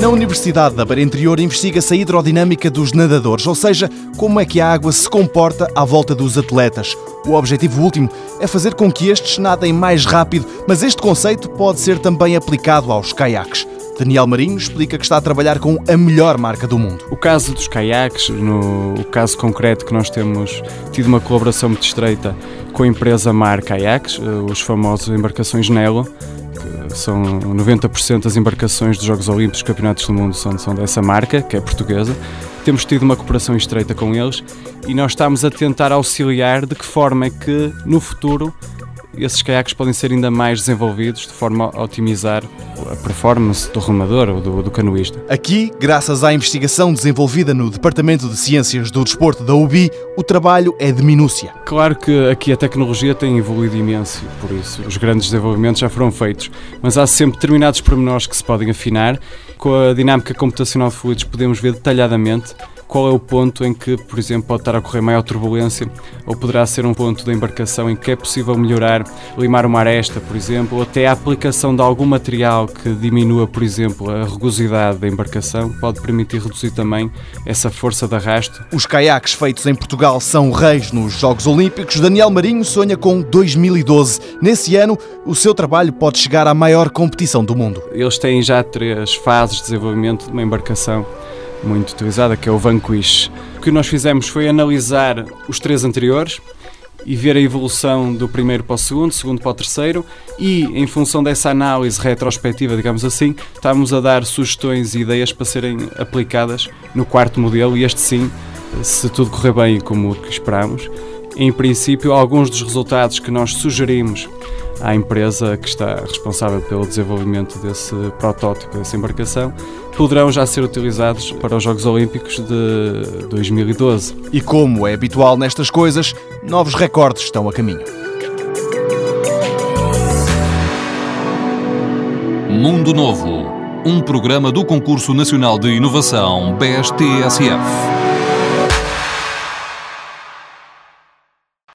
Na Universidade da Beira Interior investiga-se a hidrodinâmica dos nadadores, ou seja, como é que a água se comporta à volta dos atletas. O objetivo último é fazer com que estes nadem mais rápido, mas este conceito pode ser também aplicado aos caiaques. Daniel Marinho explica que está a trabalhar com a melhor marca do mundo. O caso dos caiaques, no o caso concreto que nós temos tido uma colaboração muito estreita com a empresa Mar Caiaques, eh, os famosos embarcações Nelo, são 90% das embarcações dos Jogos Olímpicos e Campeonatos do Mundo são, são dessa marca, que é portuguesa. Temos tido uma cooperação estreita com eles e nós estamos a tentar auxiliar de que forma é que, no futuro, esses caiaques podem ser ainda mais desenvolvidos de forma a otimizar a performance do remador ou do, do canoísta. Aqui, graças à investigação desenvolvida no Departamento de Ciências do Desporto da UBI, o trabalho é de minúcia. Claro que aqui a tecnologia tem evoluído imenso, por isso os grandes desenvolvimentos já foram feitos, mas há sempre determinados pormenores que se podem afinar. Com a dinâmica computacional de fluidos podemos ver detalhadamente qual é o ponto em que, por exemplo, pode estar a ocorrer maior turbulência, ou poderá ser um ponto da embarcação em que é possível melhorar, limar uma aresta, por exemplo, ou até a aplicação de algum material que diminua, por exemplo, a rugosidade da embarcação, pode permitir reduzir também essa força de arrasto. Os caiaques feitos em Portugal são reis nos Jogos Olímpicos. Daniel Marinho sonha com 2012. Nesse ano, o seu trabalho pode chegar à maior competição do mundo. Eles têm já três fases de desenvolvimento de uma embarcação muito utilizada, que é o Vanquish. O que nós fizemos foi analisar os três anteriores e ver a evolução do primeiro para o segundo, segundo para o terceiro, e em função dessa análise retrospectiva, digamos assim, estávamos a dar sugestões e ideias para serem aplicadas no quarto modelo, e este sim, se tudo correr bem como esperamos. Em princípio, alguns dos resultados que nós sugerimos à empresa que está responsável pelo desenvolvimento desse protótipo, dessa embarcação, poderão já ser utilizados para os Jogos Olímpicos de 2012. E como é habitual nestas coisas, novos recordes estão a caminho. Mundo Novo, um programa do Concurso Nacional de Inovação BSTSF.